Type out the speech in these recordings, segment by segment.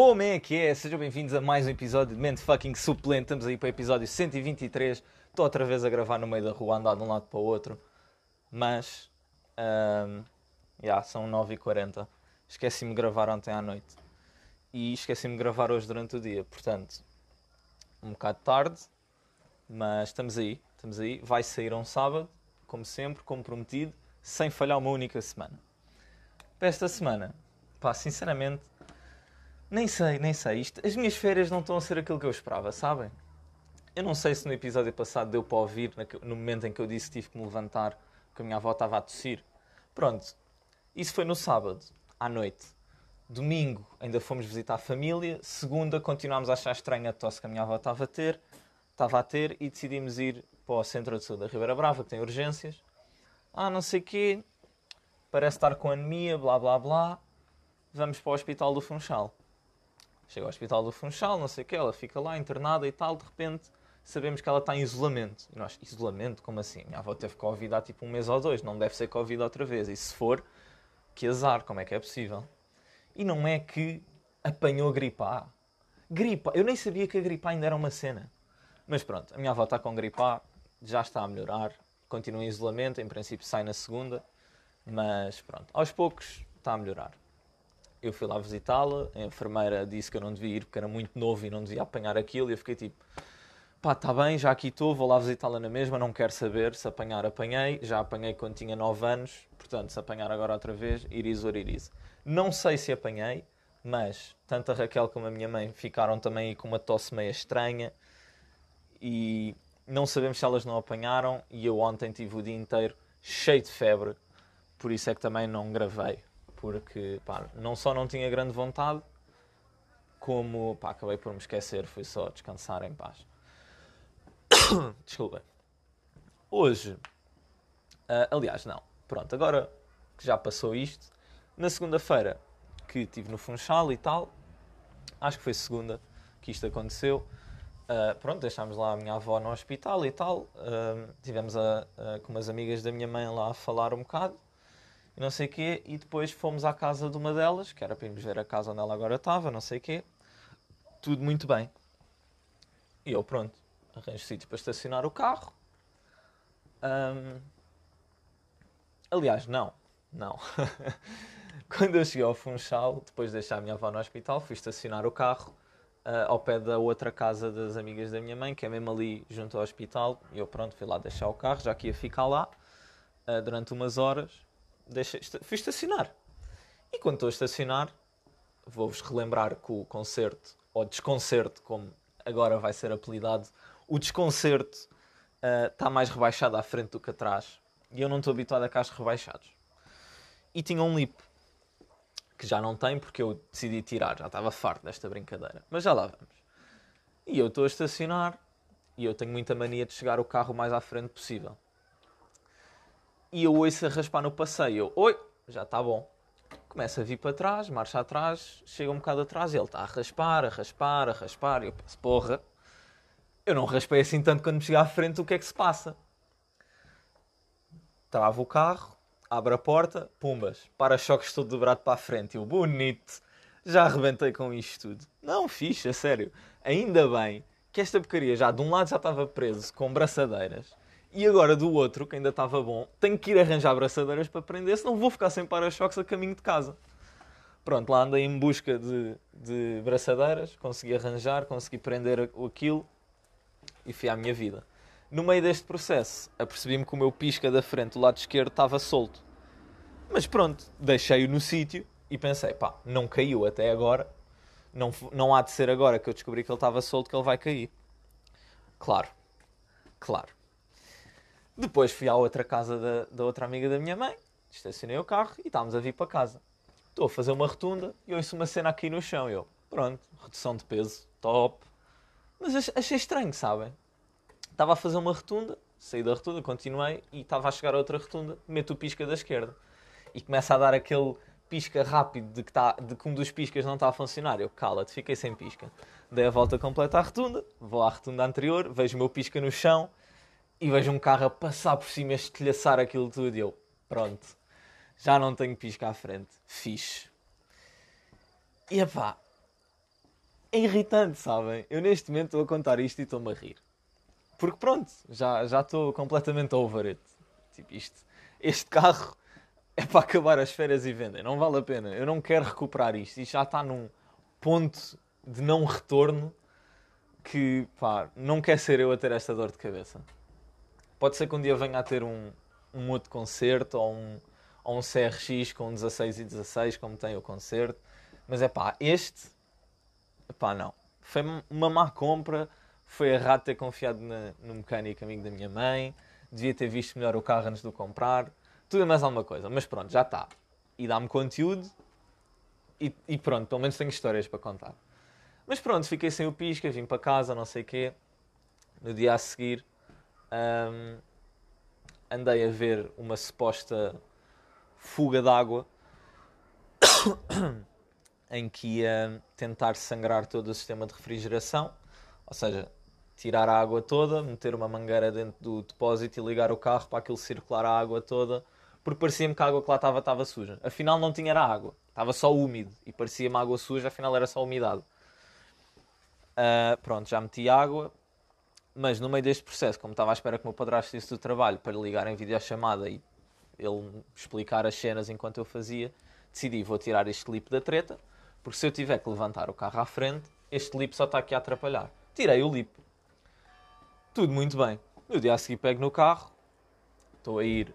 Como é que é? Sejam bem-vindos a mais um episódio de Mente Fucking Suplente. Estamos aí para o episódio 123. Estou outra vez a gravar no meio da rua, andar de um lado para o outro. Mas, um, yeah, são 9h40. Esqueci-me de gravar ontem à noite. E esqueci-me de gravar hoje durante o dia. Portanto, um bocado tarde. Mas estamos aí, estamos aí. Vai sair um sábado, como sempre, como prometido, sem falhar uma única semana. Para esta semana, pá, sinceramente nem sei, nem sei. Isto, as minhas férias não estão a ser aquilo que eu esperava, sabem? Eu não sei se no episódio passado deu para ouvir, no momento em que eu disse que tive que me levantar, que a minha avó estava a tossir. Pronto, isso foi no sábado, à noite. Domingo ainda fomos visitar a família. Segunda continuámos a achar estranha a tosse que a minha avó estava a ter, estava a ter e decidimos ir para o centro de saúde da Ribeira Brava, que tem urgências. Ah, não sei quê, parece estar com anemia, blá blá blá. Vamos para o hospital do Funchal. Chega ao hospital do Funchal, não sei o que, ela fica lá internada e tal, de repente sabemos que ela está em isolamento. E nós, isolamento? Como assim? Minha avó teve Covid há tipo um mês ou dois, não deve ser Covid outra vez. E se for, que azar, como é que é possível? E não é que apanhou gripe A. Gripe Eu nem sabia que a gripe A ainda era uma cena. Mas pronto, a minha avó está com gripe A, já está a melhorar, continua em isolamento, em princípio sai na segunda, mas pronto, aos poucos está a melhorar eu fui lá visitá-la, a enfermeira disse que eu não devia ir porque era muito novo e não devia apanhar aquilo, e eu fiquei tipo, pá, está bem, já aqui estou, vou lá visitá-la na mesma, não quero saber, se apanhar, apanhei, já apanhei quando tinha 9 anos, portanto, se apanhar agora outra vez, iris or iris. Não sei se apanhei, mas tanto a Raquel como a minha mãe ficaram também com uma tosse meio estranha, e não sabemos se elas não apanharam, e eu ontem tive o dia inteiro cheio de febre, por isso é que também não gravei porque pá, não só não tinha grande vontade, como pá, acabei por me esquecer, fui só descansar em paz. Desculpa. Hoje, uh, aliás, não, pronto, agora que já passou isto, na segunda-feira que estive no Funchal e tal, acho que foi segunda que isto aconteceu. Uh, pronto, deixámos lá a minha avó no hospital e tal. Uh, tivemos a, com umas amigas da minha mãe lá a falar um bocado e não sei o quê, e depois fomos à casa de uma delas, que era para irmos ver a casa onde ela agora estava, não sei o quê. Tudo muito bem. E eu, pronto, arranjo sítio para estacionar o carro. Um... Aliás, não, não. Quando eu cheguei ao Funchal, depois de deixar a minha avó no hospital, fui estacionar o carro uh, ao pé da outra casa das amigas da minha mãe, que é mesmo ali junto ao hospital. E eu, pronto, fui lá deixar o carro, já que ia ficar lá uh, durante umas horas fui estacionar. E quando estou a estacionar, vou-vos relembrar que o concerto, ou desconcerto, como agora vai ser apelidado, o desconcerto uh, está mais rebaixado à frente do que atrás. E eu não estou habituado a carros rebaixados. E tinha um lip, que já não tem porque eu decidi tirar, já estava farto desta brincadeira. Mas já lá vamos. E eu estou a estacionar e eu tenho muita mania de chegar o carro mais à frente possível e eu ouço a raspar no passeio. Eu, oi, já está bom. Começa a vir para trás, marcha atrás, chega um bocado atrás ele está a raspar, a raspar, a raspar. E eu penso, porra, eu não raspei assim tanto quando me chega à frente, o que é que se passa? Trava o carro, abre a porta, pumbas, para-choques todo dobrado para a frente. Eu, bonito, já arrebentei com isto tudo. Não, fixe, a sério. Ainda bem que esta porcaria já de um lado já estava preso com braçadeiras e agora do outro, que ainda estava bom, tenho que ir arranjar abraçadeiras para prender, senão vou ficar sem para-choques a caminho de casa. Pronto, lá andei em busca de, de braçadeiras, consegui arranjar, consegui prender aquilo e fui à minha vida. No meio deste processo, apercebi-me que o meu pisca da frente, do lado esquerdo, estava solto. Mas pronto, deixei-o no sítio e pensei, pá, não caiu até agora, não, não há de ser agora que eu descobri que ele estava solto que ele vai cair. Claro, claro. Depois fui à outra casa da, da outra amiga da minha mãe, estacionei o carro e estávamos a vir para casa. Estou a fazer uma rotunda e ouço uma cena aqui no chão. Eu, pronto, redução de peso, top. Mas achei estranho, sabem? Estava a fazer uma rotunda, saí da rotunda, continuei e estava a chegar a outra rotunda, meto o pisca da esquerda. E começa a dar aquele pisca rápido de que, tá, de que um dos piscas não está a funcionar. Eu, cala-te, fiquei sem pisca. Dei a volta completa à rotunda, vou à rotunda anterior, vejo o meu pisca no chão e vejo um carro a passar por cima, a estilhaçar aquilo tudo e eu, pronto, já não tenho pisca à frente, fixe. E epá, é irritante, sabem? Eu neste momento estou a contar isto e estou-me a rir. Porque pronto, já já estou completamente over it. Tipo, isto, este carro é para acabar as férias e vendem. Não vale a pena. Eu não quero recuperar isto. Isto já está num ponto de não retorno que, pá, não quer ser eu a ter esta dor de cabeça. Pode ser que um dia venha a ter um, um outro concerto ou um, ou um CRX com 16 e 16, como tem o concerto. Mas é pá, este, pá, não. Foi uma má compra. Foi errado ter confiado na, no mecânico amigo da minha mãe. Devia ter visto melhor o carro antes de o comprar tudo mais alguma coisa. Mas pronto, já está. E dá-me conteúdo e, e, pronto, pelo menos tenho histórias para contar. Mas pronto, fiquei sem o pisca, vim para casa, não sei o quê. No dia a seguir um, andei a ver uma suposta fuga d'água em que ia tentar sangrar todo o sistema de refrigeração, ou seja, tirar a água toda, meter uma mangueira dentro do depósito e ligar o carro para aquilo circular a água toda porque parecia-me que a água que lá estava estava suja. Afinal, não tinha era água, estava só úmido e parecia-me água suja, afinal era só umidade. Uh, pronto, já meti água, mas no meio deste processo, como estava à espera que o meu padrasto disse do trabalho para ligar em videochamada e ele explicar as cenas enquanto eu fazia, decidi vou tirar este lip da treta, porque se eu tiver que levantar o carro à frente, este lip só está aqui a atrapalhar. Tirei o lip. Tudo muito bem. No dia a seguir pego no carro, estou a ir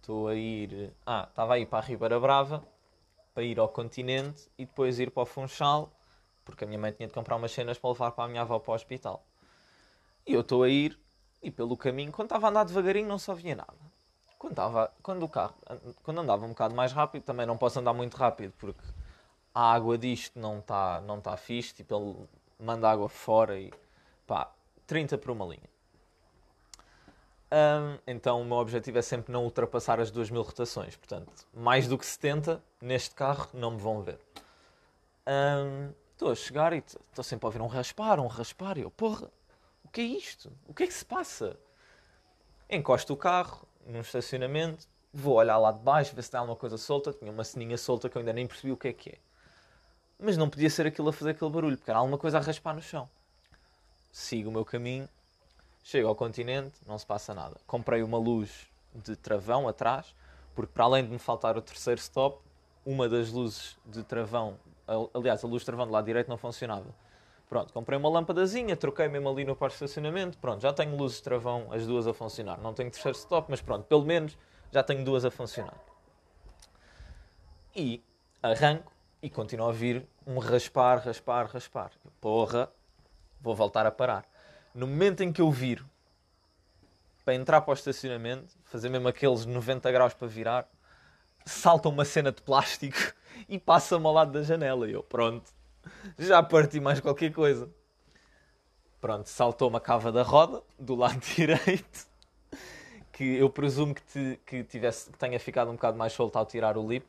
Estou um, a ir. Ah, estava a ir para a Ribeira Brava para ir ao continente e depois ir para o Funchal, porque a minha mãe tinha de comprar umas cenas para levar para a minha avó para o hospital. E eu estou a ir e pelo caminho, quando estava a andar devagarinho, não só via nada. Quando, estava, quando o carro, quando andava um bocado mais rápido, também não posso andar muito rápido porque a água disto não está não tá fixe, tipo, ele manda água fora e pá, 30 por uma linha. Um, então o meu objetivo é sempre não ultrapassar as 2000 rotações. Portanto, mais do que 70 neste carro não me vão ver. Estou a chegar e estou sempre a ouvir um raspar, um raspar. E eu, porra, o que é isto? O que é que se passa? Encosto o carro num estacionamento, vou olhar lá de baixo, ver se tem alguma coisa solta. Tinha uma ceninha solta que eu ainda nem percebi o que é que é. Mas não podia ser aquilo a fazer aquele barulho, porque era alguma coisa a raspar no chão. Sigo o meu caminho Chego ao continente, não se passa nada. Comprei uma luz de travão atrás, porque para além de me faltar o terceiro stop, uma das luzes de travão, aliás, a luz de travão do lado direito não funcionava. Pronto, comprei uma lâmpadazinha, troquei mesmo ali no parque de estacionamento, pronto, já tenho luzes de travão, as duas a funcionar. Não tenho terceiro stop, mas pronto, pelo menos já tenho duas a funcionar. E arranco e continuo a ouvir um raspar, raspar, raspar. Porra, vou voltar a parar. No momento em que eu viro para entrar para o estacionamento, fazer mesmo aqueles 90 graus para virar, salta uma cena de plástico e passa-me ao lado da janela. E eu, pronto, já parti mais qualquer coisa. Pronto, saltou uma cava da roda do lado direito, que eu presumo que, te, que, tivesse, que tenha ficado um bocado mais solto ao tirar o lip.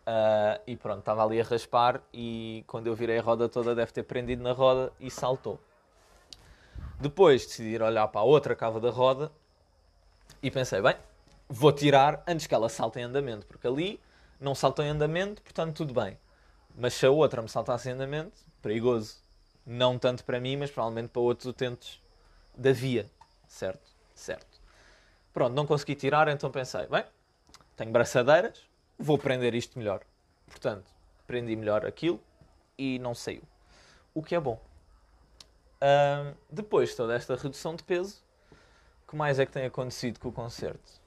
Uh, e pronto, estava ali a raspar e quando eu virei a roda toda deve ter prendido na roda e saltou. Depois decidi ir olhar para a outra cava da roda e pensei, bem, vou tirar antes que ela salte em andamento, porque ali não saltou em andamento, portanto tudo bem. Mas se a outra me saltasse em andamento, perigoso. Não tanto para mim, mas provavelmente para outros utentes da via. Certo? Certo. Pronto, não consegui tirar, então pensei, bem, tenho braçadeiras, vou prender isto melhor. Portanto, prendi melhor aquilo e não saiu. O que é bom. Uh, depois de toda esta redução de peso, o que mais é que tem acontecido com o concerto?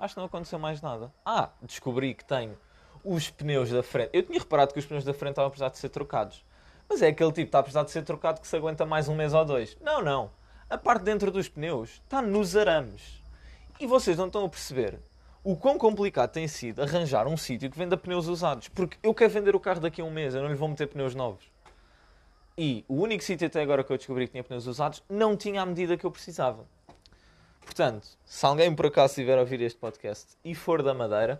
Acho que não aconteceu mais nada. Ah, descobri que tenho os pneus da frente. Eu tinha reparado que os pneus da frente estavam a precisar de ser trocados. Mas é aquele tipo que está a precisar de ser trocado que se aguenta mais um mês ou dois. Não, não. A parte dentro dos pneus está nos arames. E vocês não estão a perceber o quão complicado tem sido arranjar um sítio que venda pneus usados. Porque eu quero vender o carro daqui a um mês, eu não lhe vou meter pneus novos. E o único sítio até agora que eu descobri que tinha pneus usados não tinha a medida que eu precisava. Portanto, se alguém por acaso estiver a ouvir este podcast e for da Madeira,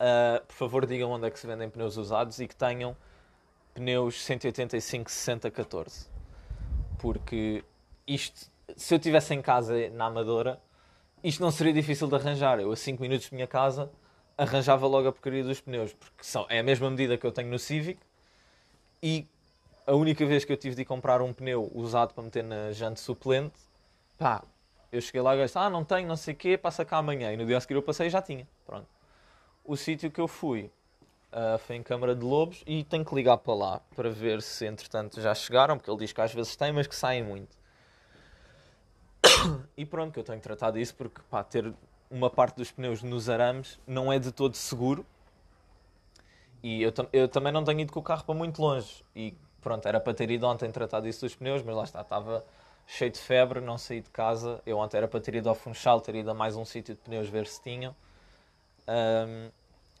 uh, por favor digam onde é que se vendem pneus usados e que tenham pneus 185 60 14. Porque isto, se eu estivesse em casa na Amadora, isto não seria difícil de arranjar. Eu a 5 minutos de minha casa arranjava logo a porcaria dos pneus, porque são, é a mesma medida que eu tenho no Civic e a única vez que eu tive de comprar um pneu usado para meter na jante suplente, pá, eu cheguei lá e disse, ah, não tenho, não sei o quê, passa cá amanhã. E no dia a seguir eu passei e já tinha. Pronto. O sítio que eu fui uh, foi em Câmara de Lobos e tenho que ligar para lá para ver se entretanto já chegaram, porque ele diz que às vezes tem, mas que saem muito. E pronto, que eu tenho tratado isso porque pá, ter uma parte dos pneus nos arames não é de todo seguro. E eu, eu também não tenho ido com o carro para muito longe. E pronto, era para ter ido ontem tratar disso dos pneus, mas lá está, estava cheio de febre, não saí de casa. Eu ontem era para ter ido ao Funchal, ter ido a mais um sítio de pneus ver se tinham. Um,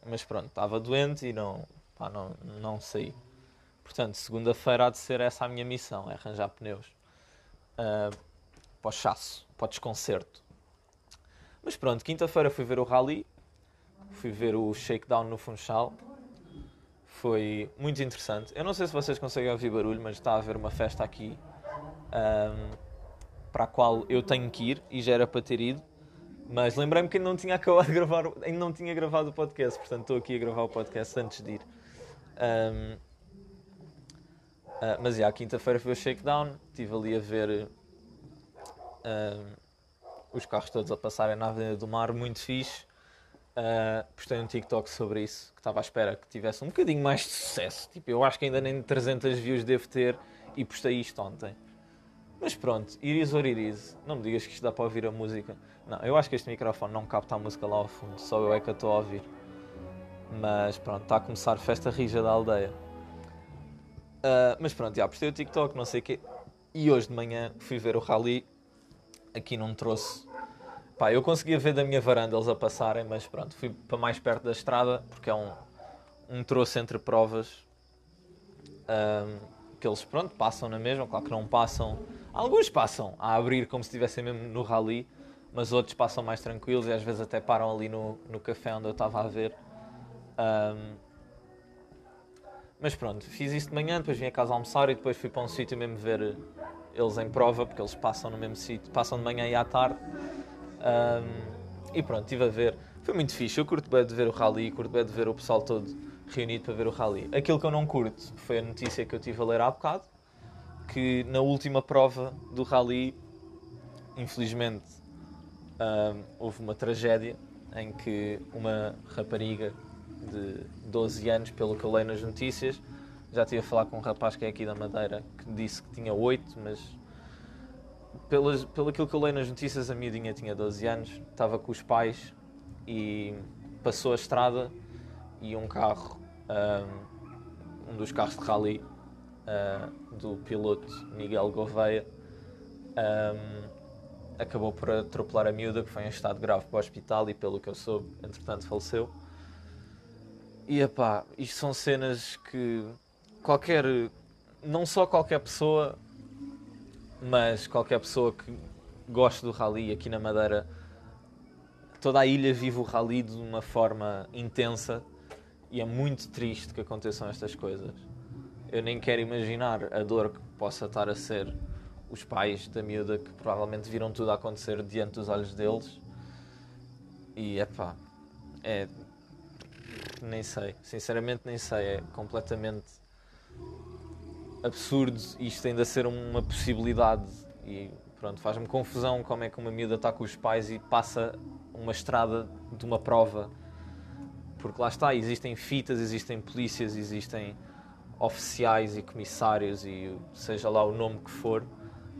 mas pronto, estava doente e não, pá, não, não saí. Portanto, segunda-feira há de ser essa a minha missão, é arranjar pneus. Uh, para o chasso, para o desconcerto. Mas pronto, quinta-feira fui ver o rally, fui ver o shakedown no Funchal. Foi muito interessante. Eu não sei se vocês conseguem ouvir barulho, mas está a haver uma festa aqui um, para a qual eu tenho que ir e já era para ter ido. Mas lembrei-me que ainda não tinha acabado de gravar, ainda não tinha gravado o podcast, portanto estou aqui a gravar o podcast antes de ir. Um, uh, ah, mas já, quinta-feira foi o shakedown, estive ali a ver os carros todos a passarem na Avenida do Mar, muito fixe. Uh, postei um TikTok sobre isso, que estava à espera que tivesse um bocadinho mais de sucesso. Tipo, eu acho que ainda nem 300 views devo ter e postei isto ontem. Mas pronto, Iris or Iris, não me digas que isto dá para ouvir a música. Não, eu acho que este microfone não capta a música lá ao fundo, só eu é que a estou a ouvir. Mas pronto, está a começar festa rija da aldeia. Uh, mas pronto, já postei o TikTok, não sei o quê. E hoje de manhã fui ver o rally aqui não trouxe. Pá, eu conseguia ver da minha varanda eles a passarem, mas pronto, fui para mais perto da estrada porque é um, um troço entre provas um, que eles pronto, passam na mesma, claro que não passam. Alguns passam a abrir como se estivessem mesmo no rally, mas outros passam mais tranquilos e às vezes até param ali no, no café onde eu estava a ver. Um, mas pronto, fiz isso de manhã, depois vim a casa almoçar e depois fui para um sítio mesmo ver eles em prova, porque eles passam no mesmo sítio, passam de manhã e à tarde. Um, e pronto, estive a ver. Foi muito fixe. Eu curto bem de ver o rally, curto bem de ver o pessoal todo reunido para ver o rally. Aquilo que eu não curto foi a notícia que eu tive a ler há bocado, que na última prova do rally, infelizmente, um, houve uma tragédia em que uma rapariga de 12 anos, pelo que eu leio nas notícias, já estive a falar com um rapaz que é aqui da Madeira que disse que tinha 8, mas pelas, pelo aquilo que eu leio nas notícias, a miudinha tinha 12 anos, estava com os pais e passou a estrada e um carro, um, dos carros de rally do piloto Miguel Gouveia acabou por atropelar a miúda que foi em estado grave para o hospital e pelo que eu soube, entretanto faleceu. E epá, isto são cenas que qualquer, não só qualquer pessoa, mas qualquer pessoa que goste do rally aqui na Madeira, toda a ilha vive o rally de uma forma intensa e é muito triste que aconteçam estas coisas. Eu nem quero imaginar a dor que possa estar a ser os pais da miúda que provavelmente viram tudo a acontecer diante dos olhos deles. E é pá, é. Nem sei, sinceramente nem sei, é completamente absurdo isto ainda ser uma possibilidade e pronto, faz-me confusão como é que uma miúda está com os pais e passa uma estrada de uma prova porque lá está, existem fitas, existem polícias, existem oficiais e comissários e seja lá o nome que for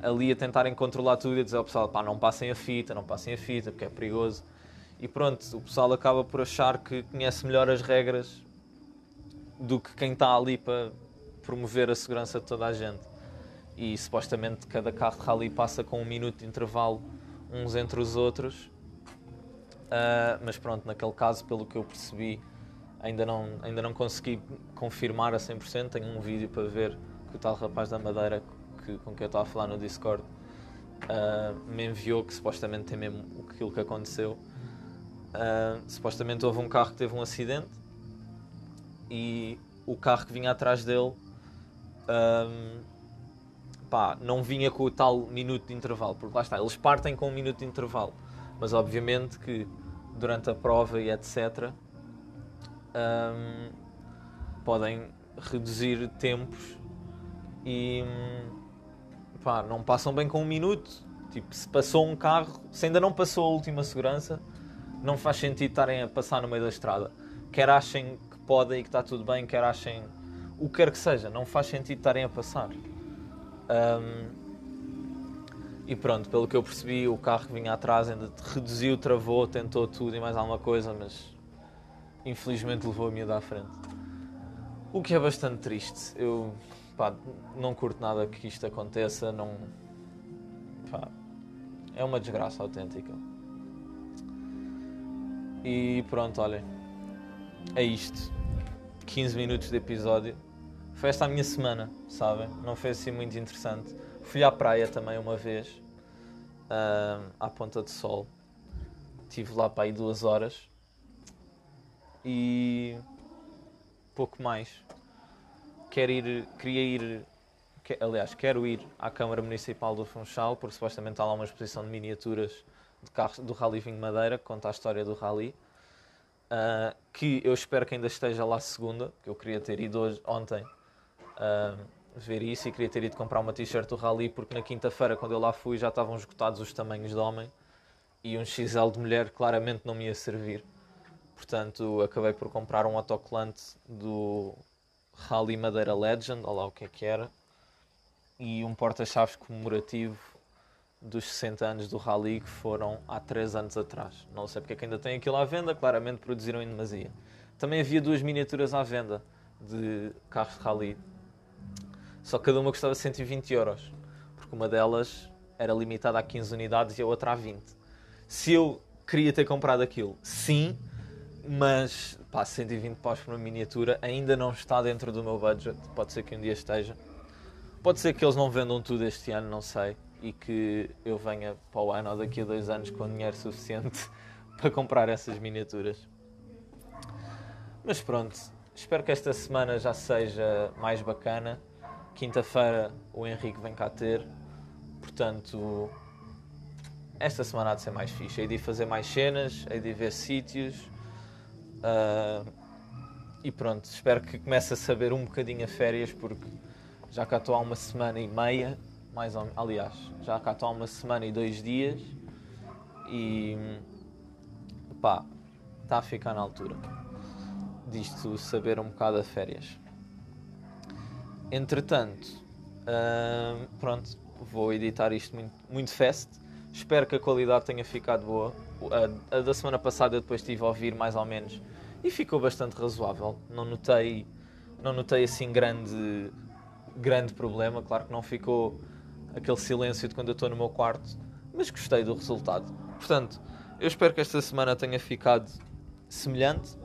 ali a tentarem controlar tudo e dizer ao pessoal, pá, não passem a fita, não passem a fita porque é perigoso e pronto, o pessoal acaba por achar que conhece melhor as regras do que quem está ali para promover a segurança de toda a gente. E supostamente cada carro de rally passa com um minuto de intervalo uns entre os outros. Uh, mas pronto, naquele caso, pelo que eu percebi, ainda não, ainda não consegui confirmar a 100%. Tenho um vídeo para ver que o tal rapaz da Madeira que, com quem eu estava a falar no Discord uh, me enviou que supostamente tem mesmo aquilo que aconteceu. Uh, supostamente houve um carro que teve um acidente e o carro que vinha atrás dele um, pá, não vinha com o tal minuto de intervalo, porque lá está, eles partem com um minuto de intervalo, mas obviamente que durante a prova e etc. um, podem reduzir tempos e pá, não passam bem com um minuto. Tipo, se passou um carro, se ainda não passou a última segurança, não faz sentido estarem a passar no meio da estrada. Quer achem que podem e que está tudo bem, quer achem o que quer que seja, não faz sentido estarem a passar. Um, e pronto, pelo que eu percebi, o carro que vinha atrás ainda reduziu, travou, tentou tudo e mais alguma coisa, mas infelizmente levou a miúda à frente. O que é bastante triste. Eu pá, não curto nada que isto aconteça, não. Pá, é uma desgraça autêntica. E pronto, olhem. É isto. 15 minutos de episódio. Foi esta a minha semana, sabem? Não foi assim muito interessante. Fui à praia também uma vez, uh, à Ponta de Sol. Estive lá para aí duas horas e pouco mais. Quero ir, queria ir, que, aliás, quero ir à Câmara Municipal do Funchal, porque supostamente há lá uma exposição de miniaturas de carros do Rally Vinho Madeira, que conta a história do Rally. Uh, que eu espero que ainda esteja lá segunda, que eu queria ter ido hoje, ontem uh, ver isso e queria ter ido comprar uma t-shirt do Rally, porque na quinta-feira, quando eu lá fui, já estavam esgotados os tamanhos de homem e um XL de mulher claramente não me ia servir. Portanto, acabei por comprar um autocolante do Rally Madeira Legend, olha lá o que é que era, e um porta-chaves comemorativo dos 60 anos do Rally que foram há 3 anos atrás. Não sei porque é que ainda tem aquilo à venda, claramente produziram em demasia. Também havia duas miniaturas à venda de carros de Rally, só cada uma custava 120 euros, porque uma delas era limitada a 15 unidades e a outra a 20. Se eu queria ter comprado aquilo, sim, mas pá, 120 paus por uma miniatura ainda não está dentro do meu budget. Pode ser que um dia esteja. Pode ser que eles não vendam tudo este ano, não sei. E que eu venha para o ano ou daqui a dois anos com dinheiro suficiente para comprar essas miniaturas. Mas pronto, espero que esta semana já seja mais bacana. Quinta-feira o Henrique vem cá ter. Portanto, esta semana há de ser mais fixe. Hei de fazer mais cenas, hei de ver sítios Uh, e pronto, espero que comece a saber um bocadinho a férias, porque já cá estou há uma semana e meia, mais ou, aliás, já cá estou há uma semana e dois dias e pá, está a ficar na altura disto saber um bocado a férias. Entretanto, uh, pronto, vou editar isto muito, muito fast. Espero que a qualidade tenha ficado boa. A, a da semana passada eu depois estive a ouvir mais ou menos e ficou bastante razoável. Não notei, não notei assim grande, grande problema. Claro que não ficou aquele silêncio de quando eu estou no meu quarto, mas gostei do resultado. Portanto, eu espero que esta semana tenha ficado semelhante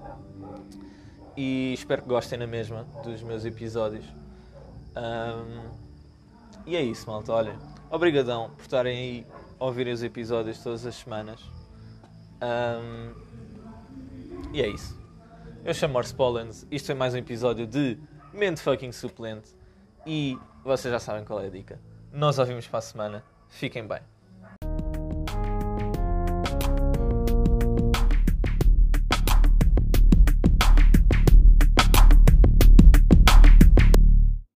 e espero que gostem na mesma dos meus episódios. Um, e é isso, malta. Olhem, obrigadão por estarem aí a ouvirem os episódios todas as semanas. Um, e é isso. Eu chamo Morse Pollens, isto é mais um episódio de Mente Fucking Suplente e vocês já sabem qual é a dica. Nós ouvimos para a semana. Fiquem bem.